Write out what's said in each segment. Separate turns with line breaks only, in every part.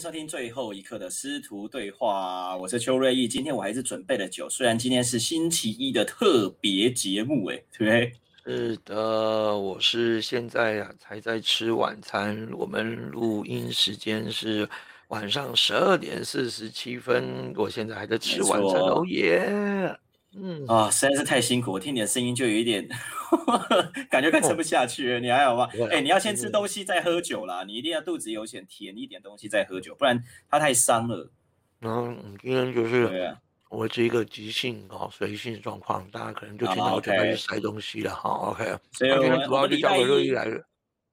收听最后一刻的师徒对话，我是邱瑞义。今天我还是准备了酒，虽然今天是星期一的特别节目，哎，对不对？
是的，我是现在啊才在吃晚餐，我们录音时间是晚上十二点四十七分，我现在还在吃晚餐，哦耶！
嗯啊，实在是太辛苦，我听你的声音就有一点 感觉快撑不下去了。你还好吗？哎，你要先吃东西再喝酒啦，你一定要肚子有点甜一点东西再喝酒，不然它太伤了。
嗯，今天就是我是一个急性哦随性状况，大家可能就听到我准备去塞东西了哈。OK，
所以我们
我
礼拜
一来了，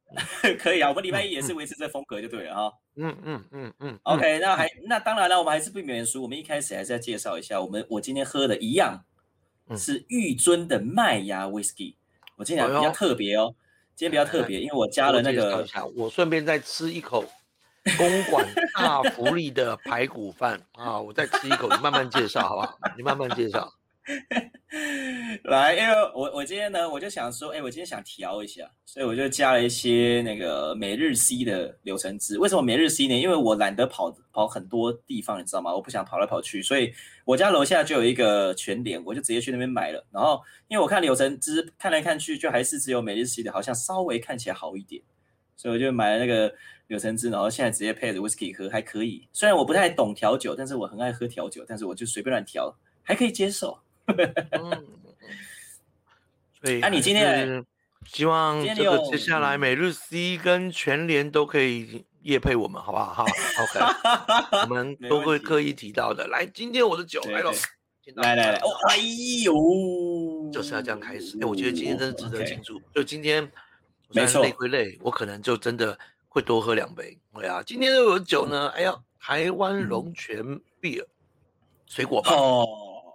可以啊，我们礼拜一也是维持这风格就对了哈。
嗯嗯嗯嗯。
OK，那还那当然了，我们还是不免俗，我们一开始还是要介绍一下我们我今天喝的一样。是玉尊的麦芽 whisky，我今天比较特别哦，今天比较特别，因为我加了那个，
我顺便再吃一口公馆大福利的排骨饭啊，我再吃一口，你慢慢介绍好不好？你慢慢介绍。
来，因为我我今天呢，我就想说，哎，我今天想调一下，所以我就加了一些那个每日 C 的柳橙汁。为什么每日 C 呢？因为我懒得跑跑很多地方，你知道吗？我不想跑来跑去，所以我家楼下就有一个全联，我就直接去那边买了。然后，因为我看柳橙汁看来看去，就还是只有每日 C 的，好像稍微看起来好一点，所以我就买了那个柳橙汁，然后现在直接配着 whisky 喝，还可以。虽然我不太懂调酒，但是我很爱喝调酒，但是我就随便乱调，还可以接受。嗯，
所以，
那你今天
希望这个接下来每日 C 跟全联都可以夜配我们，好不好？好，OK，我们都会刻意提到的。来，今天我的酒来了，
来来来，哦，哎呦，
就是要这样开始。哎，我觉得今天真的值得庆祝。就今天，
没错，
累归累，我可能就真的会多喝两杯。对啊，今天的酒呢？哎呀，台湾龙泉 beer 水果棒。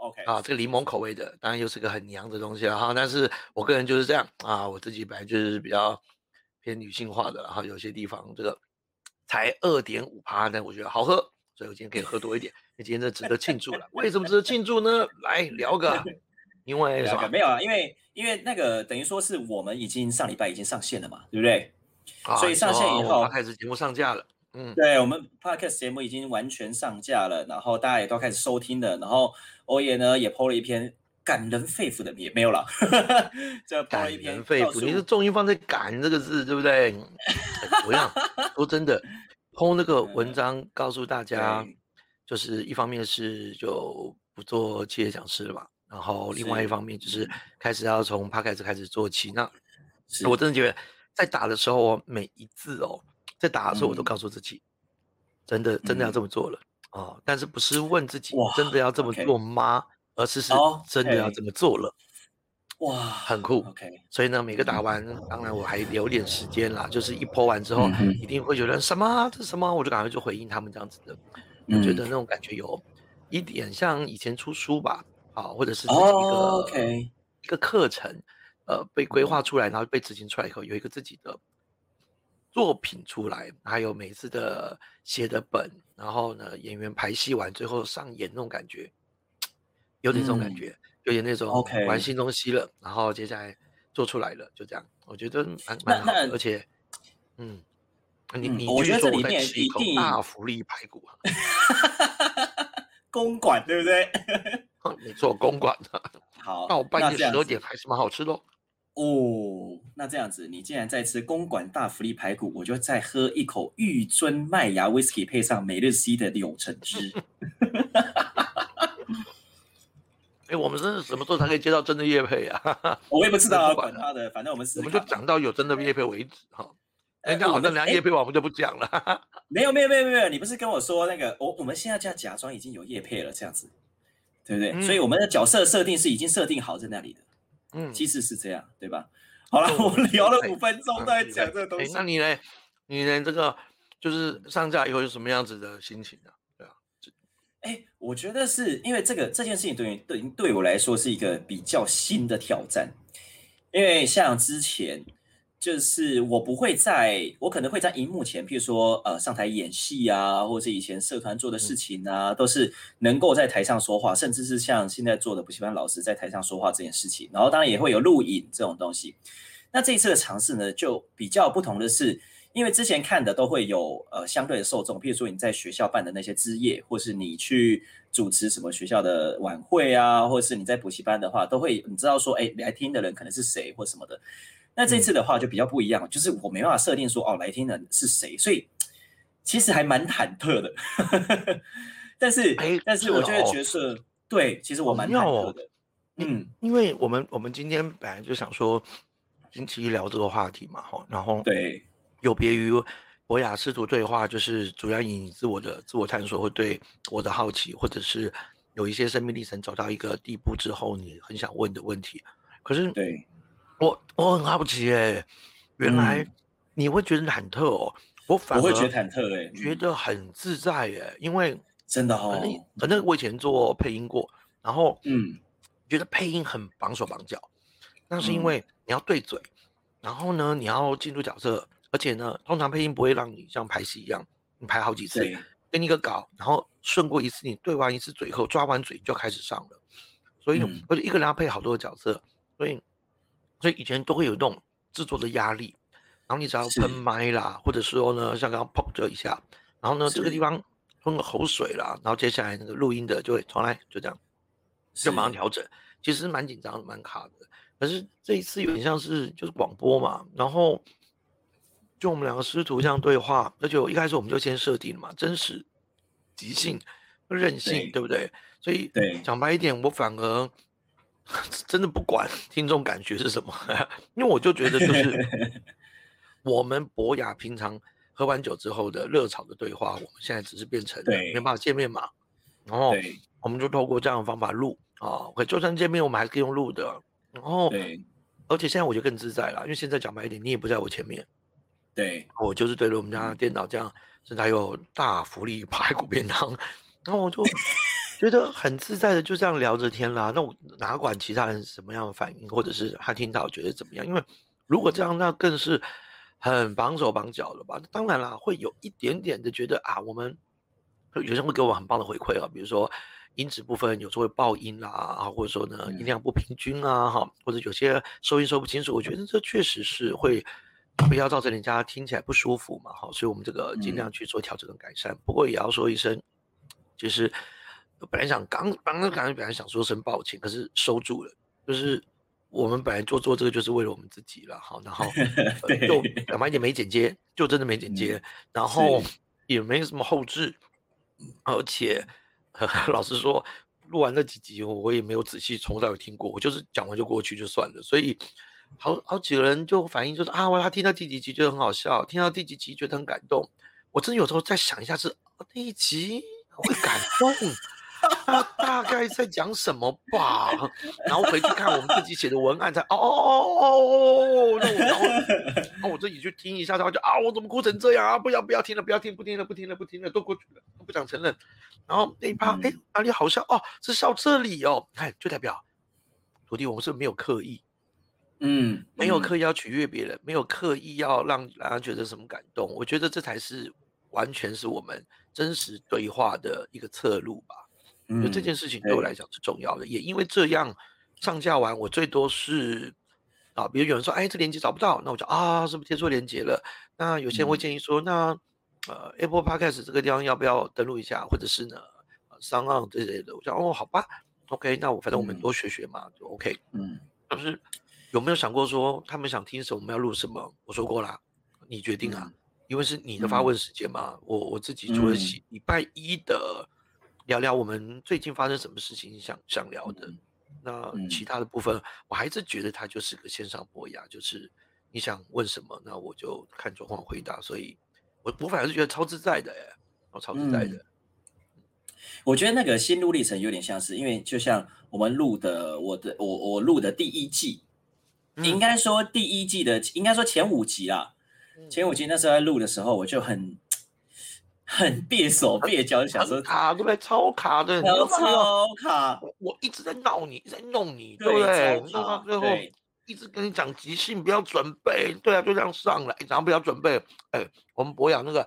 OK
啊，这个柠檬口味的，当然又是个很娘的东西了哈。但是我个人就是这样啊，我自己本来就是比较偏女性化的，然后有些地方这个才二点五趴，但我觉得好喝，所以我今天可以喝多一点。那今天这值得庆祝了，为什么值得庆祝呢？来聊个，因为什么？
没有啊，因为因为那个等于说是我们已经上礼拜已经上线了嘛，对不对？所以上线以后
开始节目上架了。
嗯，对我们 podcast 节目已经完全上架了，然后大家也都开始收听了，然后欧爷呢也 po 了一篇感人肺腑的，也没有了，这 po 了一篇
肺腑，你是重音放在“感”这个字，对不对？我想说真的，po 那个 文章告诉大家，就是一方面是就不做企业讲师了嘛，然后另外一方面就是开始要从 podcast 开始做起。那我真的觉得在打的时候，我每一字哦。在打的时候，我都告诉自己，真的真的要这么做了哦。但是不是问自己真的要这么做吗？而是是真的要这么做了。
哇，
很酷。
OK，
所以呢，每个打完，当然我还留点时间啦，就是一泼完之后，一定会觉得什么这是什么，我就赶快就回应他们这样子的。我觉得那种感觉有一点像以前出书吧，啊，或者是自己一个一个课程，呃，被规划出来，然后被执行出来以后，有一个自己的。作品出来，还有每次的写的本，然后呢，演员排戏完最后上演那种感觉，有点这种感觉，有点那种玩新东西了。然后接下来做出来了，就这样，我觉得蛮蛮好。而且，嗯，你你
我觉得这里面一定
大福利排骨啊，
公馆对不对？
没错，公馆的。
好，
到半夜十二点还是蛮好吃的。
哦，那这样子，你既然在吃公馆大福利排骨，我就再喝一口玉尊麦芽 whisky，配上每日 C 的柳橙汁。
哎，我们是什么时候才可以接到真的叶配啊？
我也不知道啊，管他的，反正我们
我们就讲到有真的叶配为止哈。哎，那好像人家叶配完，我们就不讲了。
没有，没有，没有，没有，你不是跟我说那个，我我们现在就要假装已经有叶配了，这样子，对不对？所以我们的角色设定是已经设定好在那里的。嗯，其实是这样，对吧？好了，我们聊了五分钟在讲这个东西。
那你呢？你呢？这个就是上架以后有什么样子的心情呢？对啊，
哎，我觉得是因为这个这件事情对对对我来说是一个比较新的挑战，因为像之前。就是我不会在，我可能会在荧幕前，譬如说，呃，上台演戏啊，或者以前社团做的事情啊，都是能够在台上说话，甚至是像现在做的补习班老师在台上说话这件事情。然后当然也会有录影这种东西。那这一次的尝试呢，就比较不同的是，因因为之前看的都会有呃相对的受众，譬如说你在学校办的那些之夜，或是你去主持什么学校的晚会啊，或者是你在补习班的话，都会你知道说，哎，来听的人可能是谁或什么的。那这次的话就比较不一样，就是我没办法设定说哦来听人是谁，所以其实还蛮忐忑的。但是，但是我觉得角色对，其实我蛮忐忑的。
嗯，因为我们我们今天本来就想说星期一聊这个话题嘛，哈，然后
对，
有别于博雅师徒对话，就是主要以自我的自我探索，或对我的好奇，或者是有一些生命历程走到一个地步之后，你很想问的问题。可是，
对
我我很好奇哎，原来你会觉得忐忑哦，我反而
会觉得忐忑哎，
觉得很自在哎，因为
真的哦，
反正我以前做配音过，然后嗯。觉得配音很绑手绑脚，那是因为你要对嘴，然后呢，你要进入角色，而且呢，通常配音不会让你像拍戏一样，你拍好几次，给你一个稿，然后顺过一次，你对完一次嘴后，抓完嘴就开始上了。所以，而且一个人要配好多个角色，所以，所以以前都会有这种制作的压力。然后你只要喷麦啦，或者说呢，像刚刚砰这一下，然后呢，这个地方喷个口水啦，然后接下来那个录音的就会重来，就这样。就马上调整，其实蛮紧张的，蛮卡的。可是这一次有点像是就是广播嘛，然后就我们两个师徒这样对话，那就一开始我们就先设定了嘛，真实、即兴、任性，对不对？所以讲白一点，我反而 真的不管听众感觉是什么，因为我就觉得就是 我们博雅平常喝完酒之后的热炒的对话，我们现在只是变成没办法见面嘛，然后我们就透过这样的方法录。啊，可就算见面，我们还可以用录的。然后，
对，
而且现在我就更自在了，因为现在讲白一点，你也不在我前面。
对，
我就是对着我们家电脑这样，甚至还有大福利 排骨便当，然后我就觉得很自在的就这样聊着天啦。那我哪管其他人什么样的反应，或者是他听到觉得怎么样？因为如果这样，那更是很绑手绑脚了吧？当然啦，会有一点点的觉得啊，我们有些人会给我很棒的回馈啊，比如说。音质部分有时候会爆音啦，啊，或者说呢音量不平均啊，哈，或者有些收音收不清楚，我觉得这确实是会不要造成人家听起来不舒服嘛，哈，所以我们这个尽量去做调整跟改善。不过也要说一声，就是本来想刚刚刚刚本来想说声抱歉，可是收住了，就是我们本来做做这个就是为了我们自己了，好，然后 就讲白一点没剪接，就真的没剪接，然后也没什么后置，而且。老实说，录完那几集，我也没有仔细从头听过，我就是讲完就过去就算了。所以，好好几个人就反映就是啊，我他听到第几集觉得很好笑，听到第几集觉得很感动。我真的有时候在想一下，是第一集会感动。他大概在讲什么吧？然后回去看我们自己写的文案，才哦哦哦哦，然后然后我自己去听一下，然后就啊，我怎么哭成这样啊？不要不要听了，不要听，不听了，不听了，不听了，都过去了，不想承认。然后那一趴，哎，哪里好笑哦？是笑这里哦，看就代表徒弟，我们是没有刻意，
嗯，
没有刻意要取悦别人，没有刻意要让让人觉得什么感动。我觉得这才是完全是我们真实对话的一个侧路吧。就这件事情对我来讲是重要的，也因为这样上架完，我最多是啊，比如有人说，哎，这链接找不到，那我就啊，是不是贴错链接了？那有些人会建议说，那呃，Apple Podcast 这个地方要不要登录一下，或者是呢，商岸这类的？我讲哦，好吧，OK，那我反正我们多学学嘛，就 OK。嗯，就是有没有想过说他们想听什么，我们要录什么？我说过啦，你决定啊，因为是你的发问时间嘛。我我自己除了礼拜一的。聊聊我们最近发生什么事情，想想聊的。那其他的部分，我还是觉得它就是个线上博雅，就是你想问什么，那我就看状况回答。所以，我我反而是觉得超自在的，哎，我超自在的。
我觉得那个心路历程有点像是，因为就像我们录的，我的我我录的第一季，应该说第一季的，应该说前五集啊，前五集那时候在录的时候，我就很。很别手别脚，想说
卡对不对？超卡的，
超卡！
我一直在闹你，在弄你，对不对？弄到最后，一直跟你讲即兴，不要准备，对啊，就这样上来，然后不要准备。哎，我们博雅那个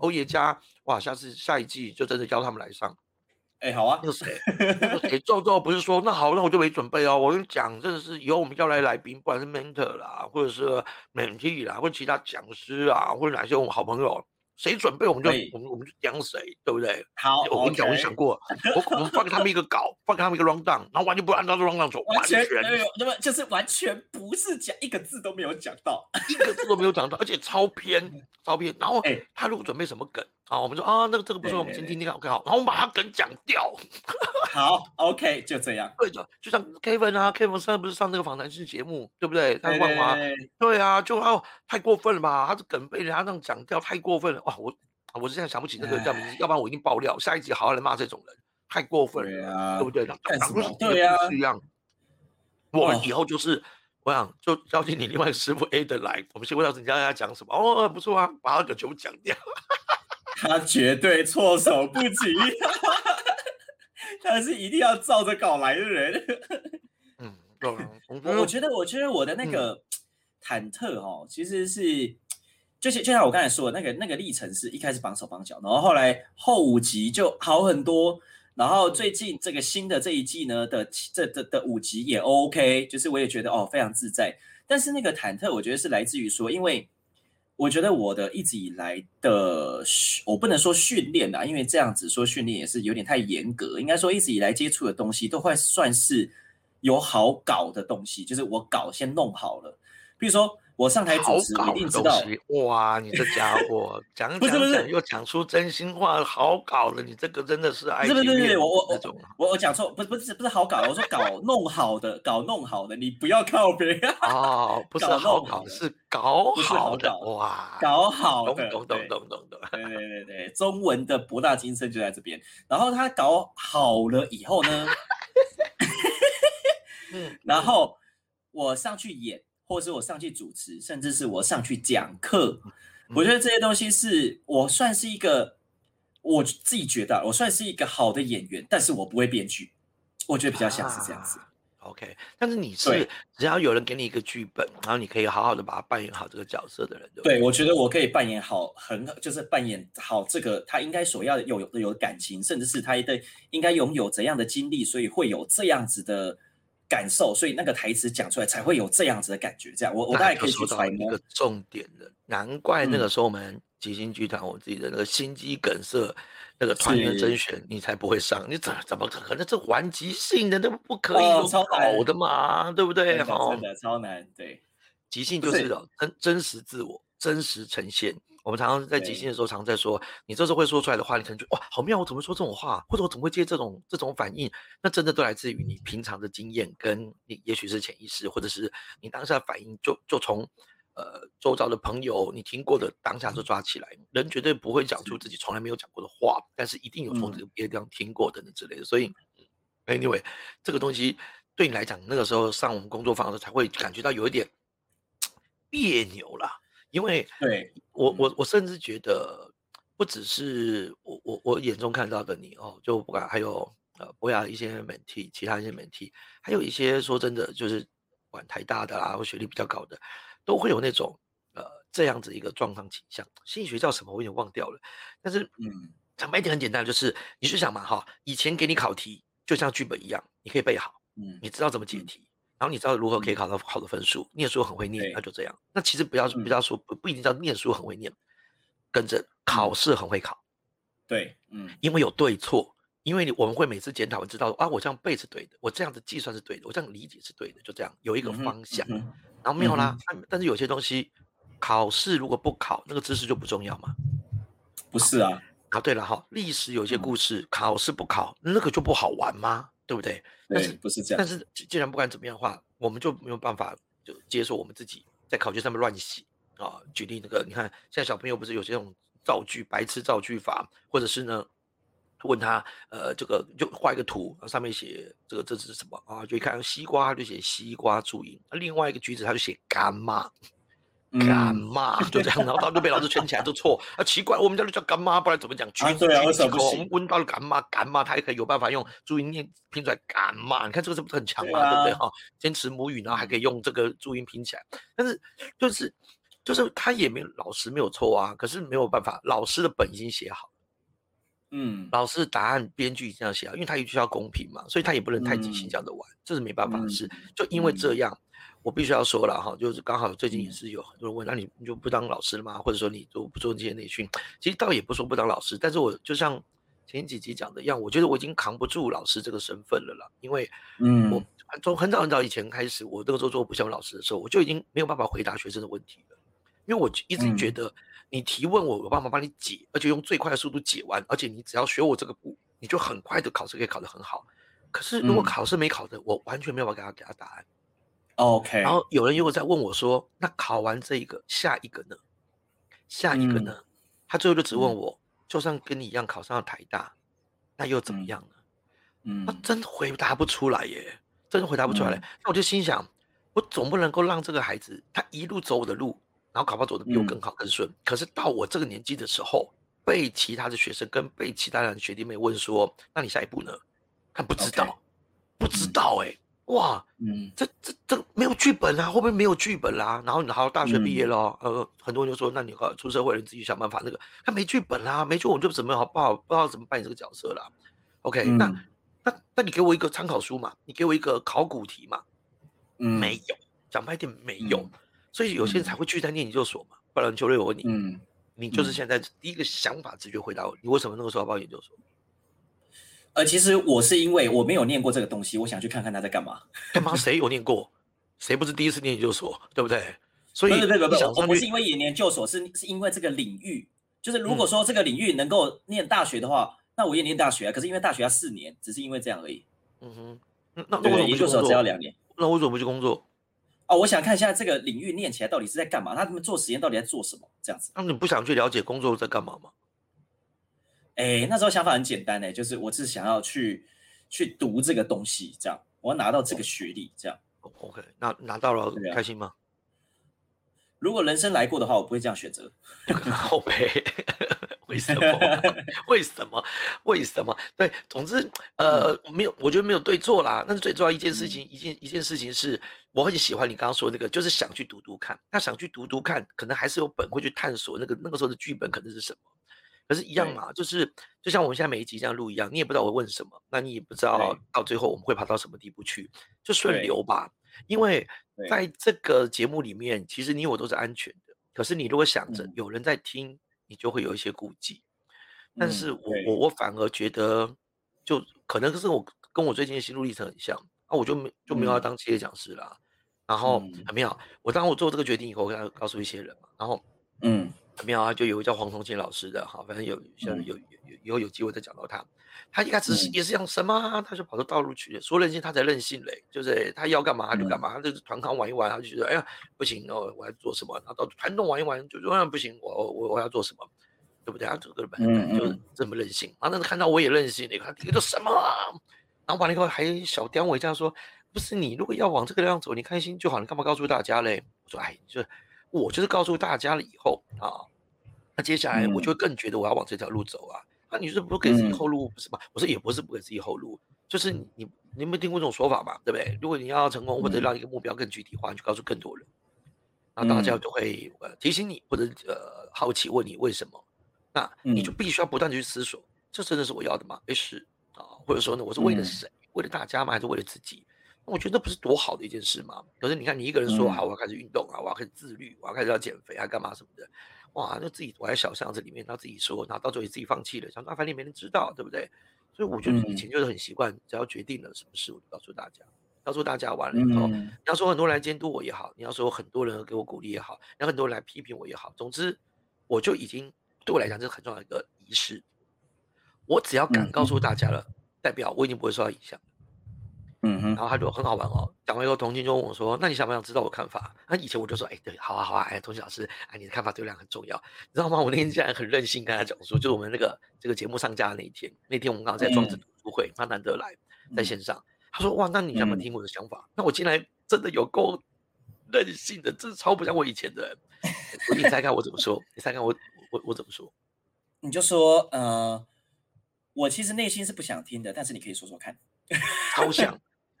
欧爷家，哇，下次下一季就真的叫他们来上。
哎，好啊，
那个谁，那个谁，赵赵不是说那好，那我就没准备哦。我跟你讲，真的是以后我们要来来宾，不管是 mentor 啦，或者是 mentee 啦，或者其他讲师啊，或者哪些我们好朋友。谁准备我们就我们我们就讲谁，对不对？
好，
我跟你讲，我想过，我我们放给他们一个稿，放给他们一个 round down，然后完全不按照 round down 走，
完全没有，那么就是完全不是讲一个字都没有讲到，
一个字都没有讲到，而且超偏超偏。然后他如果准备什么梗啊，我们说啊，那个这个不错，我们先听听看，OK 好，然后我们把他梗讲掉。
好，OK，就这样。
对的，就像 Kevin 啊，Kevin 现在不是上那个访谈式节目，对不对？他万华，对啊，就哦太过分了吧？他的梗被人家这样讲掉，太过分了哇！我。我是现在想不起那个叫名字，要不然我一定爆料。下一集好好来骂这种人，太过分了，对不对？
讲
不是对啊，是一样。我们以后就是，我想就邀请你另外师傅 A 的来，我们先问到人家要讲什么。哦，不错啊，把他的全部讲掉。
他绝对措手不及，他是一定要照着稿来的人。
嗯，
我觉得，我觉得我的那个忐忑哦，其实是。就是就像我刚才说的，那个那个历程是一开始绑手绑脚，然后后来后五集就好很多，然后最近这个新的这一季呢的这的的五集也 OK，就是我也觉得哦非常自在。但是那个忐忑，我觉得是来自于说，因为我觉得我的一直以来的我不能说训练啊，因为这样子说训练也是有点太严格。应该说一直以来接触的东西都会算是有好搞的东西，就是我搞先弄好了，比如说。我上台主持一定知道
哇！你这家伙讲 讲讲又讲出真心话，好搞的！你这个真的是爱情
不是不是我我我我我讲错，不是不是不是好搞，我说搞 弄好的，搞弄好的，你不要靠别人
哦，不是好搞，是搞好的哇，
搞好的，
懂懂懂懂懂
对对对，中文的博大精深就在这边。然后他搞好了以后呢，然后我上去演。或是我上去主持，甚至是我上去讲课，我觉得这些东西是我算是一个，我自己觉得我算是一个好的演员，但是我不会编剧，我觉得比较像是这样子。
OK，但是你是只要有人给你一个剧本，然后你可以好好的把它扮演好这个角色的人，
对对，我觉得我可以扮演好，很就是扮演好这个他应该所要有有有感情，甚至是他的应该拥有怎样的经历，所以会有这样子的。感受，所以那个台词讲出来才会有这样子的感觉。这样，我我大概可以去揣摩。
一个重点的，难怪那个时候我们吉星剧团，我自己的那个心肌梗塞那个团员甄选，你才不会上。你怎怎么可能？这玩即兴的，那不可以有好的嘛？对不对？
真的超难。对，
即兴就是真真实自我，真实呈现。我们常常在即兴的时候，常在说，你这时候会说出来的话，你可能觉得哇，好妙！我怎么说这种话，或者我怎么会接这种这种反应？那真的都来自于你平常的经验，跟你也许是潜意识，或者是你当下反应，就就从呃周遭的朋友你听过的当下就抓起来。人绝对不会讲出自己从来没有讲过的话，但是一定有从这个别的地方听过等等之类的。所以，anyway，这个东西对你来讲，那个时候上我们工作坊的时候，才会感觉到有一点 别扭了。因为
对
我我我甚至觉得不只是我我我眼中看到的你哦，就不管还有呃博雅一些媒体，其他一些媒体，还有一些说真的就是管台大的啦或学历比较高的，都会有那种呃这样子一个状况倾向。心理学叫什么我有点忘掉了，但是嗯讲白一点很简单，就是你去想嘛哈，以前给你考题就像剧本一样，你可以背好，嗯，你知道怎么解题。然后你知道如何可以考到好的分数，念书很会念，那就这样。那其实不要不要说不不一定叫念书很会念，跟着考试很会考。
对，嗯，
因为有对错，因为我们会每次检讨，知道啊，我这样背是对的，我这样子计算是对的，我这样理解是对的，就这样有一个方向。然后没有啦，但是有些东西考试如果不考，那个知识就不重要嘛？
不是啊。
啊，对了哈，历史有些故事考试不考，那个就不好玩吗？对不对？
但是不是这样？
但是既然不管怎么样的话，我们就没有办法就接受我们自己在考卷上面乱写啊。举例那个，你看现在小朋友不是有这种造句白痴造句法，或者是呢问他呃这个就画一个图，上面写这个这是什么啊？就一看西瓜他就写西瓜注音，另外一个橘子他就写干妈。干妈就这样，然后他就被老师圈起来，就错啊！奇怪，我们家就叫干妈，不然怎么讲？橘子红温到了干妈，干妈他也可以有办法用注音念拼出来干妈。你看这个是不是很强嘛？对不对哈？坚持母语，然后还可以用这个注音拼起来。但是就是就是他也没老师没有错啊，可是没有办法，老师的本已经写好，嗯，老师答案编剧这样写啊，因为他必须要公平嘛，所以他也不能太即兴这样的玩，这是没办法的事。就因为这样，我必须要说了哈，就是刚好最近也是有很多人问，那你你就不当老师了吗？或者说你就不做这些内训？其实倒也不说不当老师，但是我就像前几集讲的一样，我觉得我已经扛不住老师这个身份了啦，因为嗯，我从很早很早以前开始，我那个时候做补习老师的时候，我就已经没有办法回答学生的问题了。因为我一直觉得，你提问我有办法帮你解，而且用最快的速度解完，而且你只要学我这个步，你就很快的考试可以考得很好。可是如果考试没考的，我完全没有办法给他给他答案。
OK。
然后有人又在问我说：“那考完这一个，下一个呢？下一个呢？”他最后就只问我：“就算跟你一样考上了台大，那又怎么样呢？”嗯，他真回答不出来耶，真的回答不出来。那我就心想，我总不能够让这个孩子他一路走我的路。然后考不好走的比我更好更顺，可是到我这个年纪的时候，被其他的学生跟被其他的学弟妹问说：“那你下一步呢？”他不知道，不知道哎，哇，嗯，这这这没有剧本啊，会不会没有剧本啦？然后你好大学毕业了，呃，很多人就说：“那你出社会了，你自己想办法。”那个他没剧本啦，没剧本我就怎么好不好不知道怎么扮演这个角色啦。OK，那那那你给我一个参考书嘛，你给我一个考古题嘛，嗯没有，讲白点没有。所以有些人才会去在念研究所嘛，不然邱瑞我问你，嗯，你就是现在第一个想法直觉回答我，你为什么那个时候要报研究所？
呃，其实我是因为我没有念过这个东西，我想去看看他在干嘛。
干嘛？谁有念过？谁不是第一次念研究所？对不对？所以
不不不，我不是因为研究所，是是因为这个领域，就是如果说这个领域能够念大学的话，那我也念大学啊。可是因为大学要四年，只是因为这样而已。嗯
哼，那那我
研究所只要两年，
那为什么不去工作？
哦，我想看一下这个领域念起来到底是在干嘛？他们做实验到底在做什么？这样子。
那你不想去了解工作在干嘛吗？
哎，那时候想法很简单哎，就是我是想要去去读这个东西，这样我要拿到这个学历，这样。
OK，那拿到了开心吗？
如果人生来过的话，我不会这样选择。
好呗。为什么？为什么？为什么？对，总之，呃，没有，我觉得没有对错啦。但是最重要一件事情，一件一件事情是，我很喜欢你刚刚说那个，就是想去读读看。那想去读读看，可能还是有本会去探索那个那个时候的剧本可能是什么。可是，一样嘛，就是就像我们现在每一集这样录一样，你也不知道我问什么，那你也不知道到最后我们会跑到什么地步去，就顺流吧。因为在这个节目里面，其实你我都是安全的。可是你如果想着有人在听。你就会有一些顾忌，但是我我我反而觉得，就可能是我跟我最近的心路历程很像啊，我就没就没有要当企业讲师了，然后很妙，我当我做这个决定以后，我要告诉一些人嘛，然后嗯，很妙啊，就有一个叫黄崇庆老师的哈，反正有像有有以后有机会再讲到他，他一开始是也是讲什么，他就跑到道路去，说任性他才任性嘞，就是他要干嘛他就干嘛，他就是团康玩一玩，他就觉得哎呀不行哦，我要做什么，然后到团动玩一玩，就永远不行，我我我要做什么，对不对？他这个人就是这么任性，然后那看到我也任性，你看你说什么，然后完了以后还小刁我一下说，不是你如果要往这个样走，你开心就好，你干嘛告诉大家嘞？我说哎，就我就是告诉大家了以后啊，那接下来我就更觉得我要往这条路走啊。那你是不给自己后路不是吗？我说也不是不给自己后路，就是你你你没有听过这种说法嘛，对不对？如果你要成功或者让一个目标更具体化，你就告诉更多人，那大家就会呃提醒你或者呃好奇问你为什么，那你就必须要不断的去思索，这真的是我要的吗？诶是啊，或者说呢，我是为了谁？为了大家吗？还是为了自己？我觉得不是多好的一件事吗？可是你看你一个人说好，我要开始运动啊，我要开始自律，我要开始要减肥啊，干嘛什么的。哇，那自己躲在小巷子里面，他自己说，然后到最后自己放弃了，想说反正没人知道，对不对？所以我觉得以前就是很习惯，只要决定了什么事，我就告诉大家，告诉大家完了以后，你要说很多人来监督我也好，你要说很多人给我鼓励也好，要很多人来批评我也好，总之我就已经对我来讲这是很重要的一个仪式。我只要敢告诉大家了，代表我已经不会受到影响。嗯哼，然后他就很好玩哦。讲完以后，童心就问我说：“那你想不想知道我看法？”那以前我就说：“哎，对，好啊，好啊。”哎，童心老师，哎，你的看法对我俩很重要，你知道吗？我那天竟然很任性跟他讲说，就是我们那个这个节目上架的那一天，那天我们刚好在庄子读书会，他难得来在线上，他说：“哇，那你想不想听我的想法？”那我竟然真的有够任性的，真是超不像我以前的。你猜看我怎么说？你猜看我我我怎么说？
你就说：“呃，我其实内心是不想听的，但是你可以说说看。”
超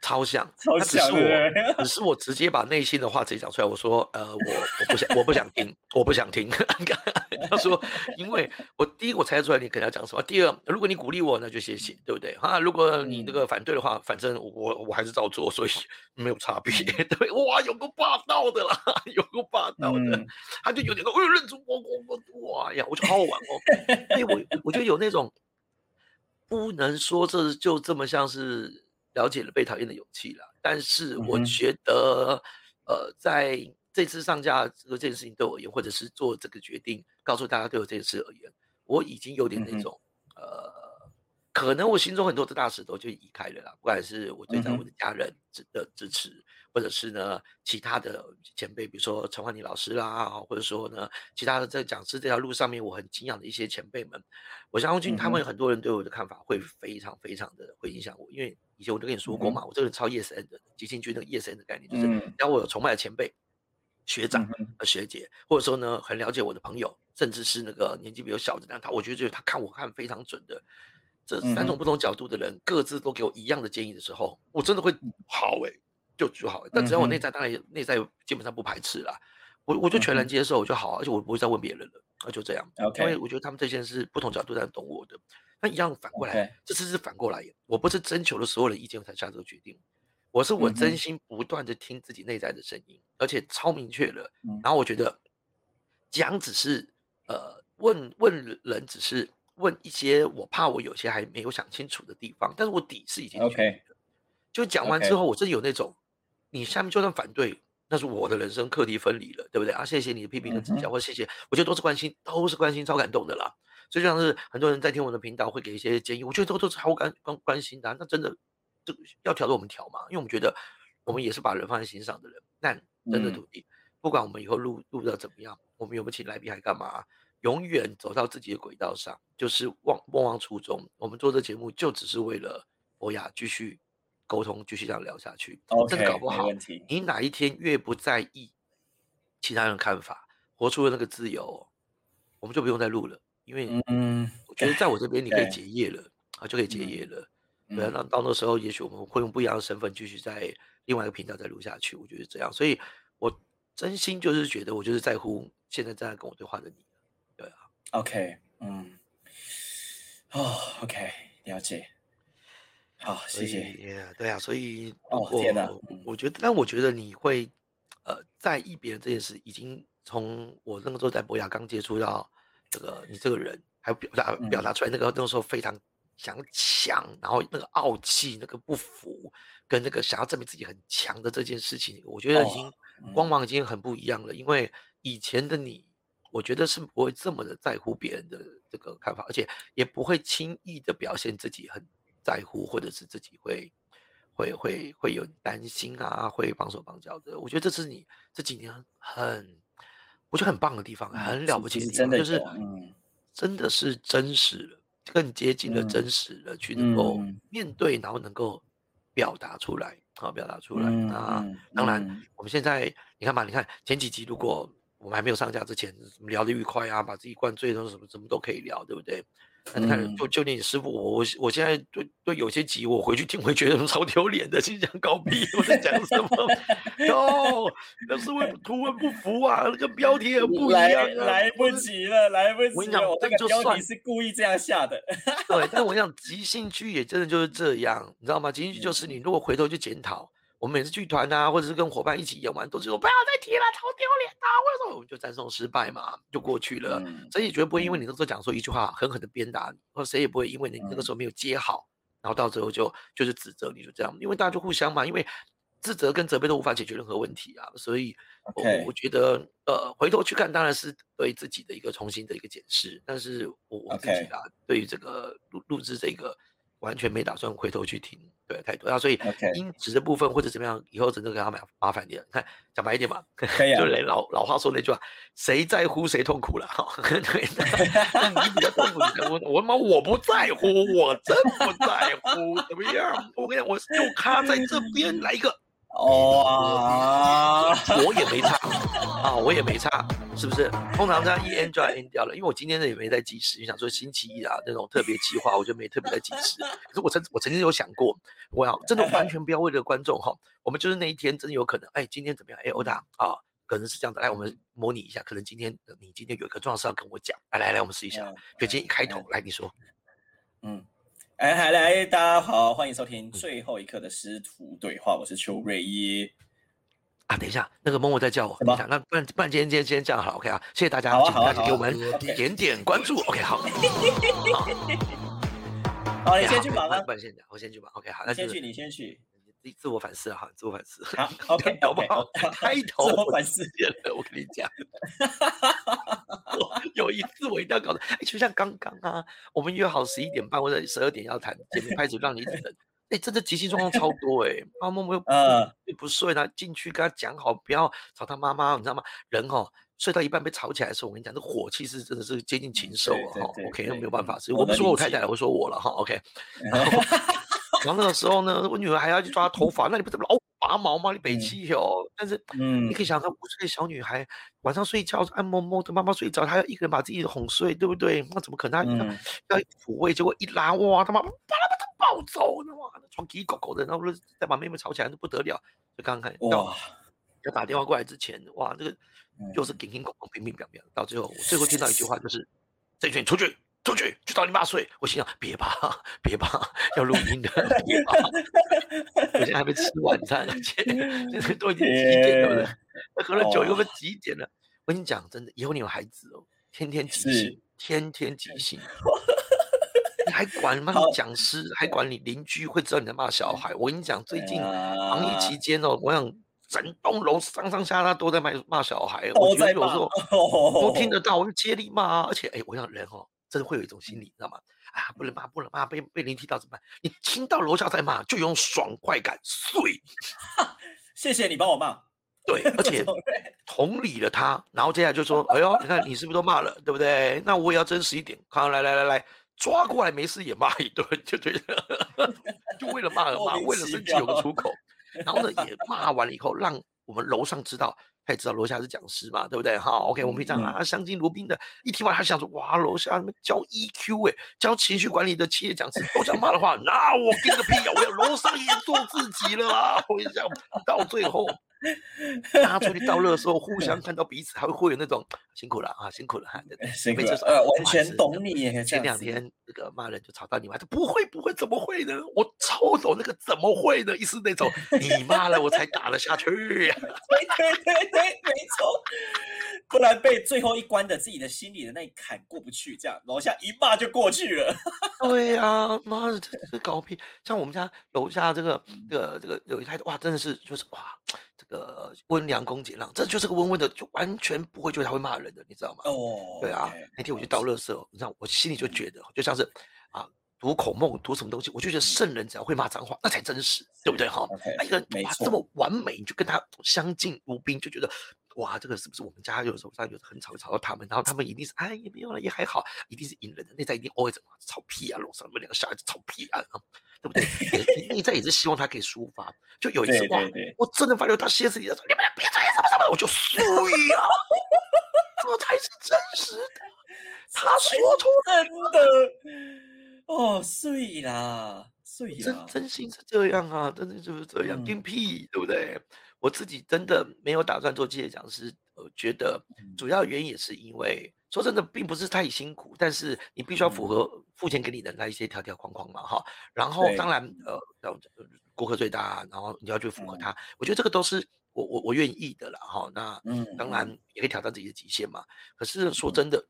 像。超像，他只是我，只是我直接把内心的话直接讲出来。我说，呃，我我不想，我不想听，我不想听。他说，因为我第一我猜出来你可能要讲什么，第二如果你鼓励我那就谢谢，对不对？哈，如果你这个反对的话，反正我我还是照做，所以没有差别。对，哇，有个霸道的啦，有个霸道的，他就有点说，哎，认出我我我哇呀，我就好好玩哦。哎，我我觉得有那种不能说这就这么像是了解了被讨厌的勇气了，但是我觉得呃在。这次上架这个这件事情对我而言，或者是做这个决定，告诉大家对我这件事而言，我已经有点那种，呃，可能我心中很多的大石头就移开了啦。不管是我对待我的家人的支持，或者是呢其他的前辈，比如说陈焕妮老师啦，或者说呢其他的在讲师这条路上面我很敬仰的一些前辈们，我相信他们很多人对我的看法会非常非常的会影响我，因为以前我都跟你说过嘛，我这个人超 yes and 的，即兴剧那个 yes and 的概念，就是只要我有崇拜的前辈。学长和学姐，或者说呢，很了解我的朋友，甚至是那个年纪比较小的，但他我觉得就是他看我看非常准的，这三种不同角度的人，各自都给我一样的建议的时候，我真的会好哎，就就好。但只要我内在当然内在基本上不排斥啦，我我就全然接受就好，而且我不会再问别人了，那就这样。因为我觉得他们这些是不同角度在懂我的，那一样反过来，这次是反过来，我不是征求了所有的意见才下这个决定。我是我真心不断的听自己内在的声音，而且超明确了。然后我觉得讲只是呃问问人，只是问一些我怕我有些还没有想清楚的地方，但是我底是已经
OK
的。就讲完之后，我真的有那种，你下面就算反对，那是我的人生课题分离了，对不对啊？谢谢你的批评跟指教，或谢谢，我觉得都是关心，都是关心，超感动的啦。就像是很多人在听我的频道会给一些建议，我觉得都都是超关关关心的，那真的。这个要调的我们调嘛，因为我们觉得我们也是把人放在心上的人。但真的土地，不管我们以后录录到怎么样，我们有没有请来宾还干嘛，永远走到自己的轨道上，就是忘莫忘初衷。我们做这节目就只是为了博雅继续沟通，继续这样聊下去。
真
的搞不好，你哪一天越不在意其他人看法，活出了那个自由，我们就不用再录了。因为嗯，我觉得在我这边你可以结业了啊，就可以结业了。对，那到那时候，也许我们会用不一样的身份继续在另外一个频道再录下去。我觉得这样，所以我真心就是觉得，我就是在乎现在正在跟我对话的你。对啊
，OK，嗯，哦，OK，了解。好，谢谢。
对啊，所以
哦，天哪，
我觉得，但我觉得你会呃在意别人这件事，已经从我那个时候在博雅刚接触到这个你这个人，还有表达表达出来那个那个时候非常。想强，然后那个傲气、那个不服，跟那个想要证明自己很强的这件事情，我觉得已经光芒已经很不一样了。因为以前的你，我觉得是不会这么的在乎别人的这个看法，而且也不会轻易的表现自己很在乎，或者是自己会会会会有担心啊，会帮手帮脚的。我觉得这是你这几年很，我觉得很棒的地方，很了不起的地方，就是真的是真实了。更接近了真实的去能够面对，然后能够表达出来，好表达出来啊！当然，我们现在你看嘛，你看前几集，如果我们还没有上架之前，聊得愉快啊，把自己灌醉，都什么什么都可以聊，对不对？你看，就就你师傅，我我我现在对对有些急，我回去听会觉得 超丢脸的，心想搞屁，我在讲什么？哦，那是为图文不符啊，那个标题也不一样，
来不及了，来不及了。
我跟你讲，
这个标题是故意这样下的。
对，但我想即兴剧也真的就是这样，你知道吗？即兴剧就是你如果回头去检讨。我们每次剧团啊，或者是跟伙伴一起演完，都是说不要再提了，超丢脸的。为什么我们就赞颂失败嘛，就过去了。所以绝对不会因为你那时候讲说一句话，狠狠的鞭打你，或者谁也不会因为你那个时候没有接好，然后到最后就就是指责你，就这样。因为大家就互相嘛，因为自责跟责备都无法解决任何问题啊。所以，我我觉得，呃，回头去看，当然是对自己的一个重新的一个检视。但是我我自己啊，对于这个录录制这个。完全没打算回头去听，对，太多那，所以音质的部分或者怎么样，以后真的给他麻麻烦点。看讲白一点嘛，就连老老话说那句话，谁在乎谁痛苦了？哈，对，那你比较痛苦，我我妈我不在乎，我真不在乎，怎么样？我跟你讲，我就卡在这边来一个。哦啊，我也没差啊，我也没差，是不是？通常这样一 end 就 end 掉了，因为我今天呢也没在计时，就想说星期一啊那种特别计划，我就没特别在计时。可是我曾我曾经有想过，我要真的完全不要为了观众哈，我们就是那一天真的有可能，哎，今天怎么样？哎，欧达啊，可能是这样的。来，我们模拟一下，可能今天你今天有一个重要事要跟我讲。来来来，我们试一下。就今天一开头，来你说。
嗯，哎，嗨来，大家好，欢迎收听最后一刻的师徒对话，我是邱瑞一。
啊，等一下，那个默默在叫我。等一下，那不然不然，今天今天今天这样好，OK 啊，谢谢大家，
请
大家给我们点点关注，OK 好。
好，你先去忙
啊，不然先讲，我先去忙，OK 好，那
先去，你先去。
自自我反思哈，自我反思。
好，OK，
好不好？开头
自我反思
了，我跟你讲。有一次我一定要搞的，哎，就像刚刚啊，我们约好十一点半或者十二点要谈，前面开始让你等。哎，真的急性状况超多哎，阿默默又又 不睡呢，进去跟他讲好不要吵他妈妈，你知道吗？人哦，睡到一半被吵起来的时候，我跟你讲，这火气是真的是接近禽兽了。哈，OK，那没有办法，所以我不说我太太，我说我了哈，OK。然后那个时候呢，我女儿还要去抓头发，那你不怎么老拔毛吗？你北气哦。但是，嗯，你可以想想，五岁的小女孩晚上睡觉，按摩摸的妈妈睡着，她要一个人把自己哄睡，对不对？那怎么可能？她要抚慰，结果一拉，哇，他妈巴拉巴拉暴走，那哇，床叽狗狗的，然后再把妹妹吵起来，那不得了。就刚刚看哇，要打电话过来之前，哇，这个又是叮叮咣咣，乒乒乓乓，到最后，我最后听到一句话就是：这群出去。出去去找你妈睡，我心想别吧，别吧，要录音的，别吧。我现在还没吃晚餐，而且都已经几点了？喝了酒又不几点了？我跟你讲，真的，以后你有孩子哦，天天提醒，天天提醒，你还管吗？讲师还管你邻居会知道你在骂小孩？我跟你讲，最近防疫期间哦，我想整栋楼上上下下都在骂骂小孩，我觉得有时候都听得到，我就接力骂，而且哎，我想人哦。真的会有一种心理，你知道吗？啊，不能骂，不能骂，被被人踢到怎么办？你听到楼下在骂，就用爽快感碎。
谢谢你帮我骂。
对，而且同理了他，然后接下来就说：“哎呦，你看你是不是都骂了，对不对？那我也要真实一点。好，来来来来，抓过来，没事也骂一顿，就觉得就为了骂而骂，为了生气有个出口。然后呢，也骂完了以后，让我们楼上知道。”他也知道楼下是讲师嘛，对不对？好，OK，我们这样啊，相敬如宾的。一听完，他想说：哇，楼下那教 EQ 哎，教情绪管理的企业讲师都讲骂的话，那我跟个屁呀！我要楼上也做自己了啊！我跟你讲，到最后。大家出去倒热的时候，互相 看到彼此，还会会有那种辛苦了啊，辛苦了哈。
辛苦了，呃，完全懂你。
前两天那个骂人就吵到你妈，他不会不会，怎么会呢？我超走那个怎么会呢？意思那种你骂了我才打得下去 呀。
对对对对，没错。不然被最后一关的自己的心里的那一坎过不去，这样楼下一骂就过去了。
对呀，妈的，这这搞屁！像我们家楼下这个这个这个有一台哇，真的是就是哇。呃，温良恭俭让，这就是个温温的，就完全不会觉得他会骂人的，你知道吗？哦，对啊，那天我去倒垃圾，你知道，我心里就觉得，就像是啊，读孔孟，读什么东西，我就觉得圣人只要会骂脏话，那才真实，对不对？哈，一个人哇这么完美，你就跟他相敬如宾，就觉得哇，这个是不是我们家有时候上有很吵吵到他们，然后他们一定是哎也没有了，也还好，一定是隐忍的内在一定 always 吵屁啊，楼上你们两个小孩子吵屁啊。对不对？内在也是希望他可以抒发。就有一次哇，我真的发觉他歇斯底里说：“你们别这样，什么什么。”我就碎啊，这才是真实的。他说出
真的哦，碎啦，碎
啦，真真心是这样啊，真的就是这样，跟屁，对不对？我自己真的没有打算做机械讲师，我觉得主要原因也是因为。说真的，并不是太辛苦，但是你必须要符合付钱给你的那一些条条框框嘛，哈。然后当然，呃，顾客最大，然后你要去符合他，我觉得这个都是我我我愿意的了，哈。那嗯，当然也可以挑战自己的极限嘛。可是说真的，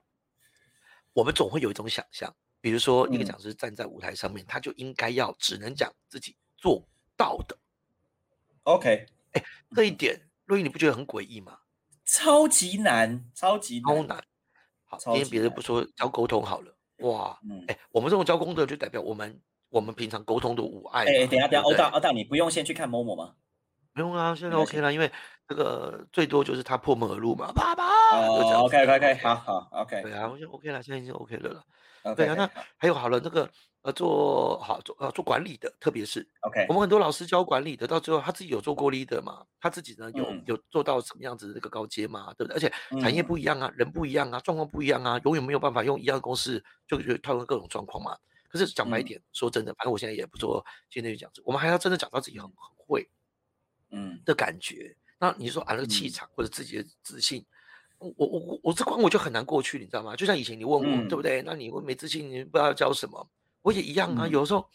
我们总会有一种想象，比如说一个讲师站在舞台上面，他就应该要只能讲自己做到的。
OK，
哎，这一点，洛伊你不觉得很诡异吗？
超级难，超级
超难。好，今天别的不说，教沟通好了。哇，哎，我们这种教功德，就代表我们我们平常沟通的无碍。
哎，等下等下，欧大欧大，你不用先去看某某吗？
不用啊，现在 OK 了，因为这个最多就是他破门而入嘛，爸爸。
哦，OK OK OK，好好 OK。
对啊，我就 OK 了，现在已经 OK 了了。对啊，那还有好了，那个。呃，做好做呃做管理的，特别是
OK，
我们很多老师教管理的，到最后他自己有做过 leader 嘛，他自己呢有有做到什么样子的这个高阶嘛，对不对？而且产业不一样啊，人不一样啊，状况不一样啊，永远没有办法用一样的公式就去套用各种状况嘛。可是讲白一点，说真的，反正我现在也不做今天讲，我们还要真的讲到自己很很会，嗯的感觉。那你说啊，那个气场或者自己的自信，我我我我这关我就很难过去，你知道吗？就像以前你问我，对不对？那你会没自信，你不知道要教什么，我也一样啊。有时候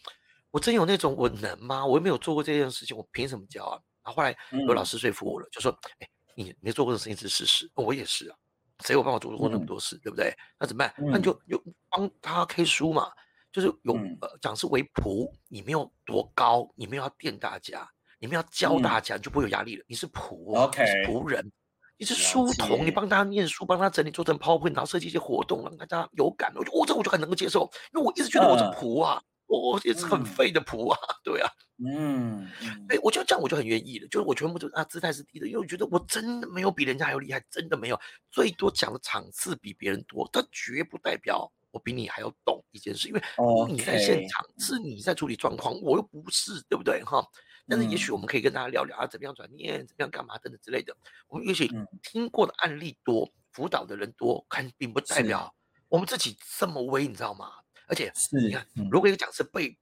我真有那种我能吗？我又没有做过这件事情，我凭什么教啊？然后后来有老师说服我了，就说，哎，你没做过的事情是事实，我也是啊。谁有办法做过那么多事，对不对？那怎么办？那你就就帮他 K 书嘛，就是有呃讲师为仆，你没有多高，你没有要垫大家，你们要教大家，就不会有压力了。你是仆
，OK，
仆人，你是书童，你帮他念书，帮他整理，做成 PowerPoint，然后设计一些活动，让大家有感。我就我这我就很能够接受，因为我一直觉得我是仆啊。我也是很废的仆啊，对啊，嗯，哎，我就这样，我就很愿意了。就是我全部就啊，姿态是低的，因为我觉得我真的没有比人家还要厉害，真的没有。最多讲的场次比别人多，但绝不代表我比你还要懂一件事。因为你在现场是你在处理状况，我又不是，对不对哈？但是也许我们可以跟大家聊聊啊，怎么样转念，怎么样干嘛等等之类的。我们也许听过的案例多，辅导的人多，看并不代表我们自己这么威，你知道吗？而且是你看，如果一个讲师被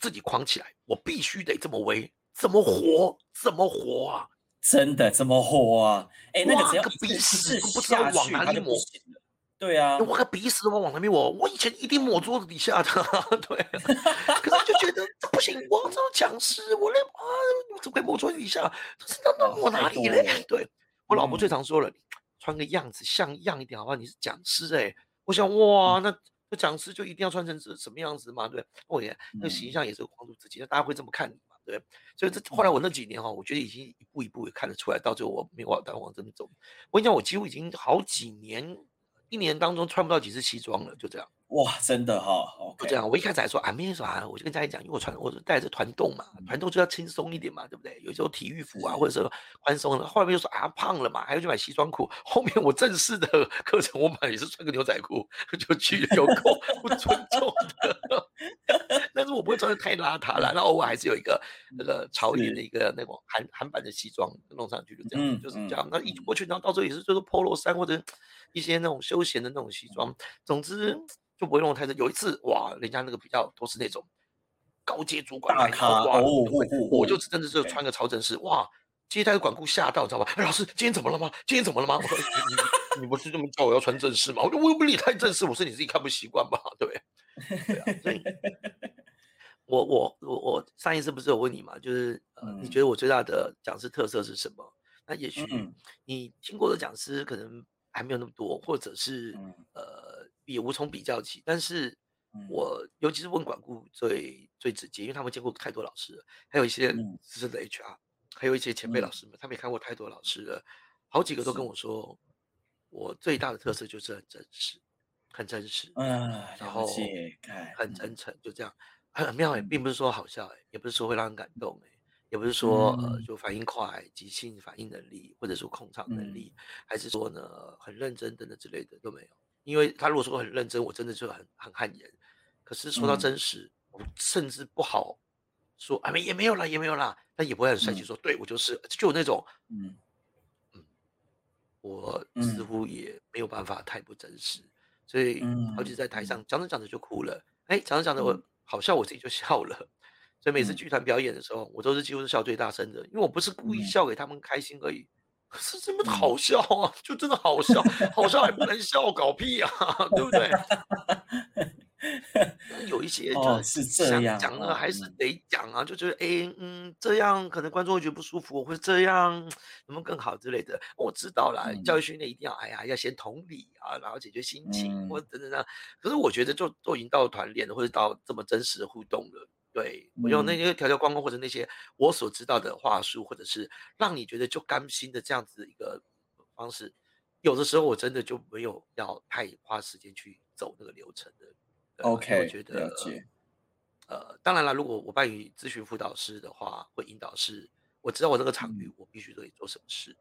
自己框起来，我必须得这么威，怎么活？怎么活啊？
真的怎么活啊？哎，那个只要
鼻屎都不知道往哪里抹。
对啊，
我个鼻屎都往哪里抹？我以前一定抹桌子底下的。对，可是就觉得不行，我这讲师，我连啊，怎么会抹桌子底下？这是那抹哪里嘞？对我老婆最常说了，穿个样子像样一点好不好？你是讲师哎，我想哇，那。那讲师就一定要穿成什什么样子嘛？对，我也那形象也是帮助自己，那大家会这么看你嘛？对，所以这后来我那几年哈，我觉得已经一步一步也看得出来，到最后我没有往单往这边走。我跟你讲，我几乎已经好几年，一年当中穿不到几次西装了，就这样。
哇，真的哈，
不这样。我一开始还说啊，没有啥，我就跟家里讲，因为我穿我是带着团动嘛，团动就要轻松一点嘛，对不对？有时候体育服啊，或者是宽松的。后面又说啊，胖了嘛，还要去买西装裤。后面我正式的课程，我买也是穿个牛仔裤就去，有够不尊重的。但是我不会穿的太邋遢了，然后偶尔还是有一个那个潮一点的一个那种韩韩版的西装弄上去，就这样，就是这样。那一过去，然后到时候也是就是 polo 衫或者一些那种休闲的那种西装。总之。就不会弄太深。有一次，哇，人家那个比较都是那种高阶主管
大咖，
哇，我就真的是穿个朝政式，哇，接待的管顾吓到，知道吧？哎，老师，今天怎么了吗？今天怎么了吗？我说你你不是这么叫我要穿正式吗？我说我又不理太正式，我说你自己看不习惯吧？对，所以，我我我我上一次不是有问你嘛？就是呃，你觉得我最大的讲师特色是什么？那也许你听过的讲师可能还没有那么多，或者是呃。也无从比较起，但是我尤其是问管顾最最直接，因为他们见过太多老师了，还有一些资深的 HR，还有一些前辈老师们，他们也看过太多老师了，好几个都跟我说，我最大的特色就是很真实，很真实，
嗯，
然后很真诚，就这样，很妙哎，并不是说好笑哎，也不是说会让人感动哎，也不是说呃就反应快、即兴反应能力，或者说控场能力，还是说呢很认真等等之类的都没有。因为他如果说很认真，我真的就很很汗颜。可是说到真实，我甚至不好说，啊，没也没有啦，也没有啦。但也不会很帅气说，对我就是，就有那种，嗯嗯，我似乎也没有办法太不真实。所以好几次在台上讲着讲着就哭了，哎，讲着讲着我好笑，我自己就笑了。所以每次剧团表演的时候，我都是几乎是笑最大声的，因为我不是故意笑给他们开心而已。可是这么好笑啊，就真的好笑，好笑还不能笑，搞屁啊，对不对？有一些
就是这样
讲的，还是得讲啊，就觉得哎，嗯，这样可能观众会觉得不舒服，或者这样能不能更好之类的。我知道了，教育训练一定要哎呀，要先同理啊，然后解决心情或者等等等。可是我觉得，就都已经到团练了，或者到这么真实的互动了。对我用那些条条框框或者那些我所知道的话术，或者是让你觉得就甘心的这样子一个方式，有的时候我真的就没有要太花时间去走那个流程的。
OK，
我觉得呃，当然了，如果我扮演咨询辅导师的话，会引导师，我知道我这个场域我必须得做什么事，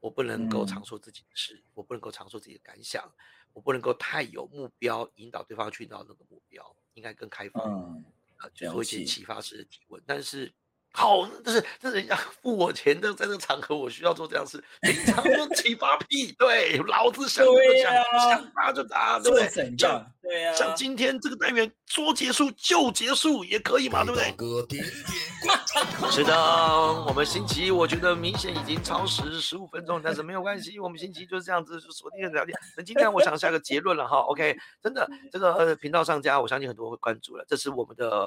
我不能够常说自己的事，我不能够常说自己的感想，我不能够太有目标引导对方去到那个目标，应该更开放。呃，做一些启发式的提问，但是好，就是这是人家付我钱的，在这个场合我需要做这样事。平常说起发屁，对，老子想就想，想打就打，对不对？
像对呀，
像今天这个单元说结束就结束也可以嘛，对不对？是的，我们星期一我觉得明显已经超时十五分钟，但是没有关系，我们星期一就是这样子就锁定的聊天。那今天我想下个结论了哈，OK，真的这个频道上架，我相信很多会关注了，这是我们的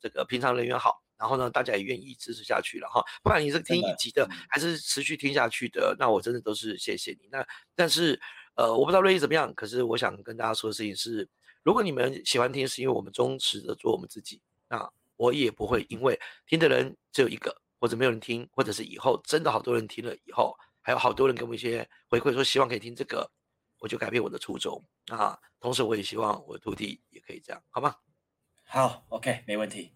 这个平常人员好。然后呢，大家也愿意支持下去了哈。不管你是听一集的，还是持续听下去的，那我真的都是谢谢你。那但是，呃，我不知道瑞意怎么样，可是我想跟大家说的事情是，如果你们喜欢听，是因为我们忠实的做我们自己，那我也不会因为听的人只有一个，或者没有人听，或者是以后真的好多人听了以后，还有好多人给我们一些回馈，说希望可以听这个，我就改变我的初衷啊。同时，我也希望我的徒弟也可以这样，好吗？
好，OK，没问题。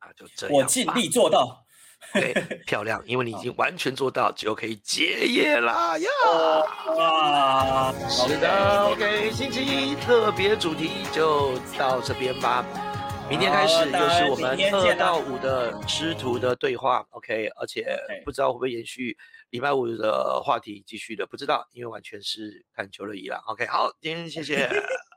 啊，就这样，
我尽力做到，
对，漂亮，因为你已经完全做到，就可以结业啦呀！
哇，
是的，OK，星期一特别主题就到这边吧。明天开始又是我们二到五的师徒的对话，OK，而且不知道会不会延续礼拜五的话题继续的，不知道，因为完全是看球而已啦。OK，好，今天谢谢。